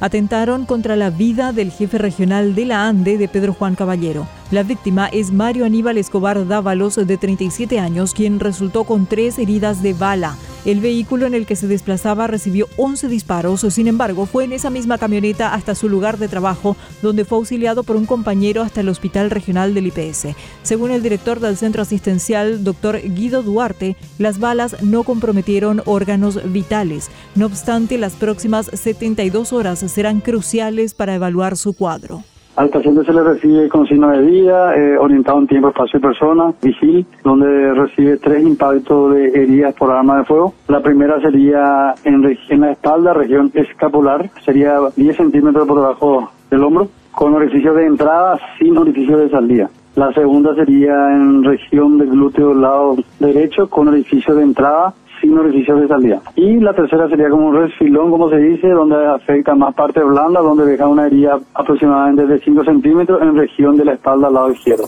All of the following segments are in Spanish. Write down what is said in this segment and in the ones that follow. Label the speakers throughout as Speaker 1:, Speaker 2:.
Speaker 1: Atentaron contra la vida del jefe regional de la ANDE de Pedro Juan Caballero. La víctima es Mario Aníbal Escobar Dávalos, de 37 años, quien resultó con tres heridas de bala. El vehículo en el que se desplazaba recibió 11 disparos, sin embargo, fue en esa misma camioneta hasta su lugar de trabajo, donde fue auxiliado por un compañero hasta el Hospital Regional del IPS. Según el director del centro asistencial, doctor Guido Duarte, las balas no comprometieron órganos vitales. No obstante, las próximas 72 horas serán cruciales para evaluar su cuadro.
Speaker 2: Al paciente se le recibe con signo de vida, eh, orientado en tiempo, espacio y persona, vigil, donde recibe tres impactos de heridas por arma de fuego. La primera sería en, en la espalda, región escapular, sería 10 centímetros por debajo del hombro, con orificio de entrada sin orificio de salida. La segunda sería en región del glúteo lado derecho, con orificio de entrada sin orificio de salida. Y la tercera sería como un resfilón, como se dice, donde afecta más parte blanda, donde deja una herida aproximadamente de 5 centímetros en región de la espalda al lado izquierdo.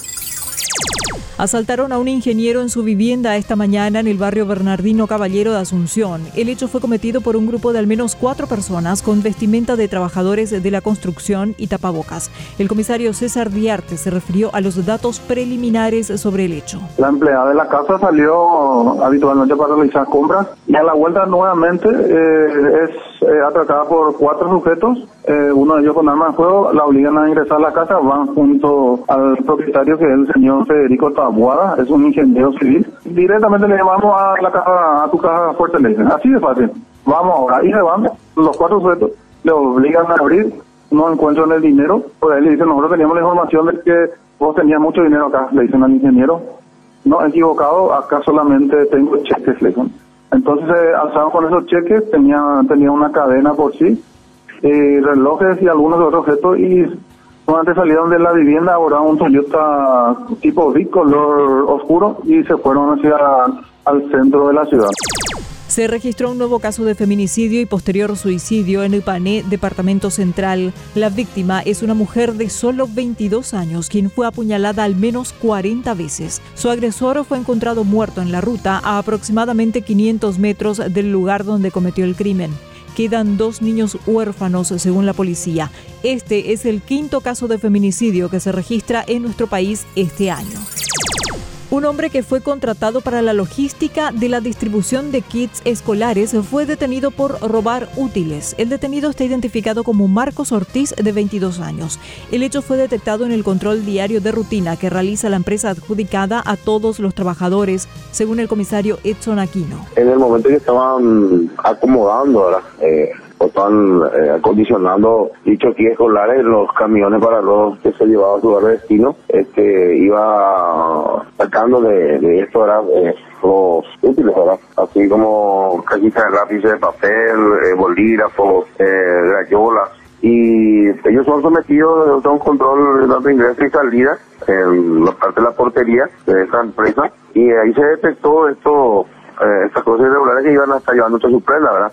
Speaker 1: Asaltaron a un ingeniero en su vivienda esta mañana en el barrio Bernardino Caballero de Asunción. El hecho fue cometido por un grupo de al menos cuatro personas con vestimenta de trabajadores de la construcción y tapabocas. El comisario César Diarte se refirió a los datos preliminares sobre el hecho.
Speaker 3: La empleada de la casa salió habitualmente para realizar compras y a la vuelta nuevamente eh, es eh, atracada por cuatro sujetos, eh, uno de ellos con arma de fuego, la obligan a ingresar a la casa, van junto al propietario que es el señor Federico Tabó es un ingeniero civil. Directamente le llamamos a la caja, a tu caja fuerte, le dicen, así de fácil. Vamos ahora, y se van, los cuatro sujetos, le obligan a abrir, no encuentran el dinero, por ahí le dicen, nosotros teníamos la información de que vos tenías mucho dinero acá, le dicen al ingeniero. No, equivocado, acá solamente tengo cheques, le dicen. Entonces eh, con esos cheques, tenía, tenía una cadena por sí, eh, relojes y algunos otros objetos y antes salieron de la vivienda, ahora un Toyota tipo V, color oscuro, y se fueron hacia al centro de la ciudad.
Speaker 1: Se registró un nuevo caso de feminicidio y posterior suicidio en el Pané, departamento central. La víctima es una mujer de solo 22 años, quien fue apuñalada al menos 40 veces. Su agresor fue encontrado muerto en la ruta a aproximadamente 500 metros del lugar donde cometió el crimen quedan dos niños huérfanos según la policía. Este es el quinto caso de feminicidio que se registra en nuestro país este año. Un hombre que fue contratado para la logística de la distribución de kits escolares fue detenido por robar útiles. El detenido está identificado como Marcos Ortiz, de 22 años. El hecho fue detectado en el control diario de rutina que realiza la empresa adjudicada a todos los trabajadores, según el comisario Edson Aquino.
Speaker 4: En el momento que estaban acomodando, eh, están eh, acondicionando dicho kits escolares los camiones para los que se llevaban a su lugar de destino. Este, iba sacando de, esto ahora eh, los útiles, ¿verdad? Así como cajitas de lápices de papel, eh, bolígrafos, eh, gallolas. Y ellos son sometidos a un control de ingreso y salida en la parte de la portería de esta empresa y ahí se detectó esto, eh, estas cosas irregulares que iban a estar llevando a su prenda, ¿verdad?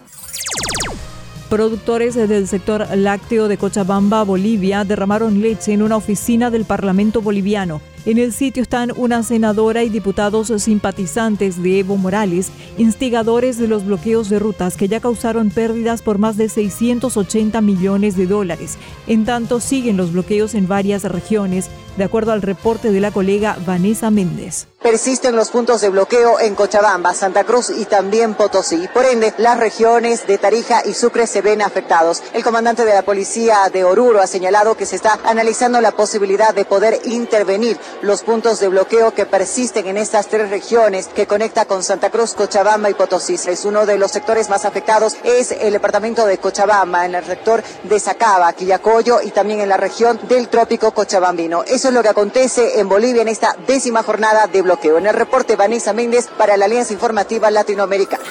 Speaker 1: Productores del sector lácteo de Cochabamba, Bolivia, derramaron leche en una oficina del Parlamento boliviano. En el sitio están una senadora y diputados simpatizantes de Evo Morales, instigadores de los bloqueos de rutas que ya causaron pérdidas por más de 680 millones de dólares. En tanto, siguen los bloqueos en varias regiones, de acuerdo al reporte de la colega Vanessa Méndez.
Speaker 5: Persisten los puntos de bloqueo en Cochabamba, Santa Cruz y también Potosí. Por ende, las regiones de Tarija y Sucre se ven afectados. El comandante de la policía de Oruro ha señalado que se está analizando la posibilidad de poder intervenir los puntos de bloqueo que persisten en estas tres regiones que conecta con Santa Cruz, Cochabamba y Potosí. Es uno de los sectores más afectados es el departamento de Cochabamba, en el sector de Sacaba, Quillacoyo y también en la región del trópico cochabambino. Eso es lo que acontece en Bolivia en esta décima jornada de bloqueo. En el reporte Vanessa Méndez para la Alianza Informativa Latinoamericana.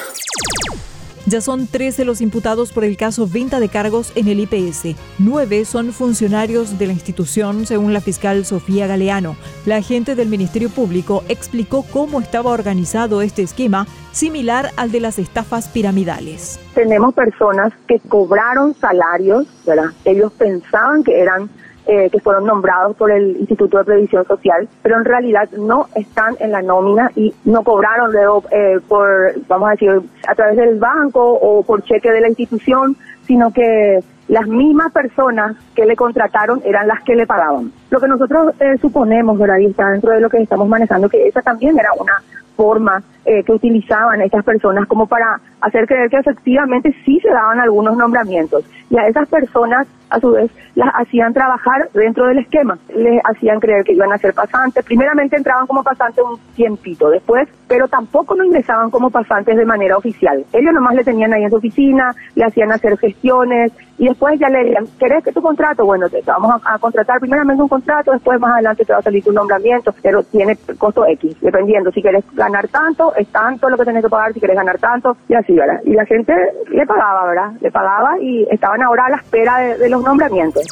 Speaker 1: Ya son 13 los imputados por el caso venta de cargos en el IPS. Nueve son funcionarios de la institución, según la fiscal Sofía Galeano. La agente del Ministerio Público explicó cómo estaba organizado este esquema, similar al de las estafas piramidales.
Speaker 6: Tenemos personas que cobraron salarios, ¿verdad? Ellos pensaban que eran eh, que fueron nombrados por el Instituto de Previsión Social, pero en realidad no están en la nómina y no cobraron luego eh, por, vamos a decir, a través del banco o por cheque de la institución, sino que las mismas personas que le contrataron eran las que le pagaban. Lo que nosotros eh, suponemos, ¿verdad? Y está dentro de lo que estamos manejando, que esa también era una forma eh, que utilizaban estas personas como para hacer creer que efectivamente sí se daban algunos nombramientos. Y a esas personas, a su vez, las hacían trabajar dentro del esquema. Les hacían creer que iban a ser pasantes. Primeramente entraban como pasantes un tiempito después, pero tampoco no ingresaban como pasantes de manera oficial. Ellos nomás le tenían ahí en su oficina, le hacían hacer gestiones y después ya le decían, ¿querés que tu contrato? Bueno, te, vamos a, contratar primeramente un contrato, después más adelante te va a salir tu nombramiento, pero tiene costo X, dependiendo. Si quieres ganar tanto, es tanto lo que tenés que pagar, si quieres ganar tanto, y así, ¿verdad? Y la gente le pagaba, ¿verdad? Le pagaba y estaban ahora a la espera de, de los nombramientos.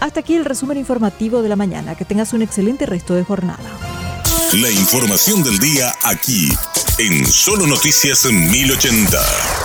Speaker 1: Hasta aquí el resumen informativo de la mañana. Que tengas un excelente resto de jornada.
Speaker 7: La información del día aquí, en Solo Noticias 1080.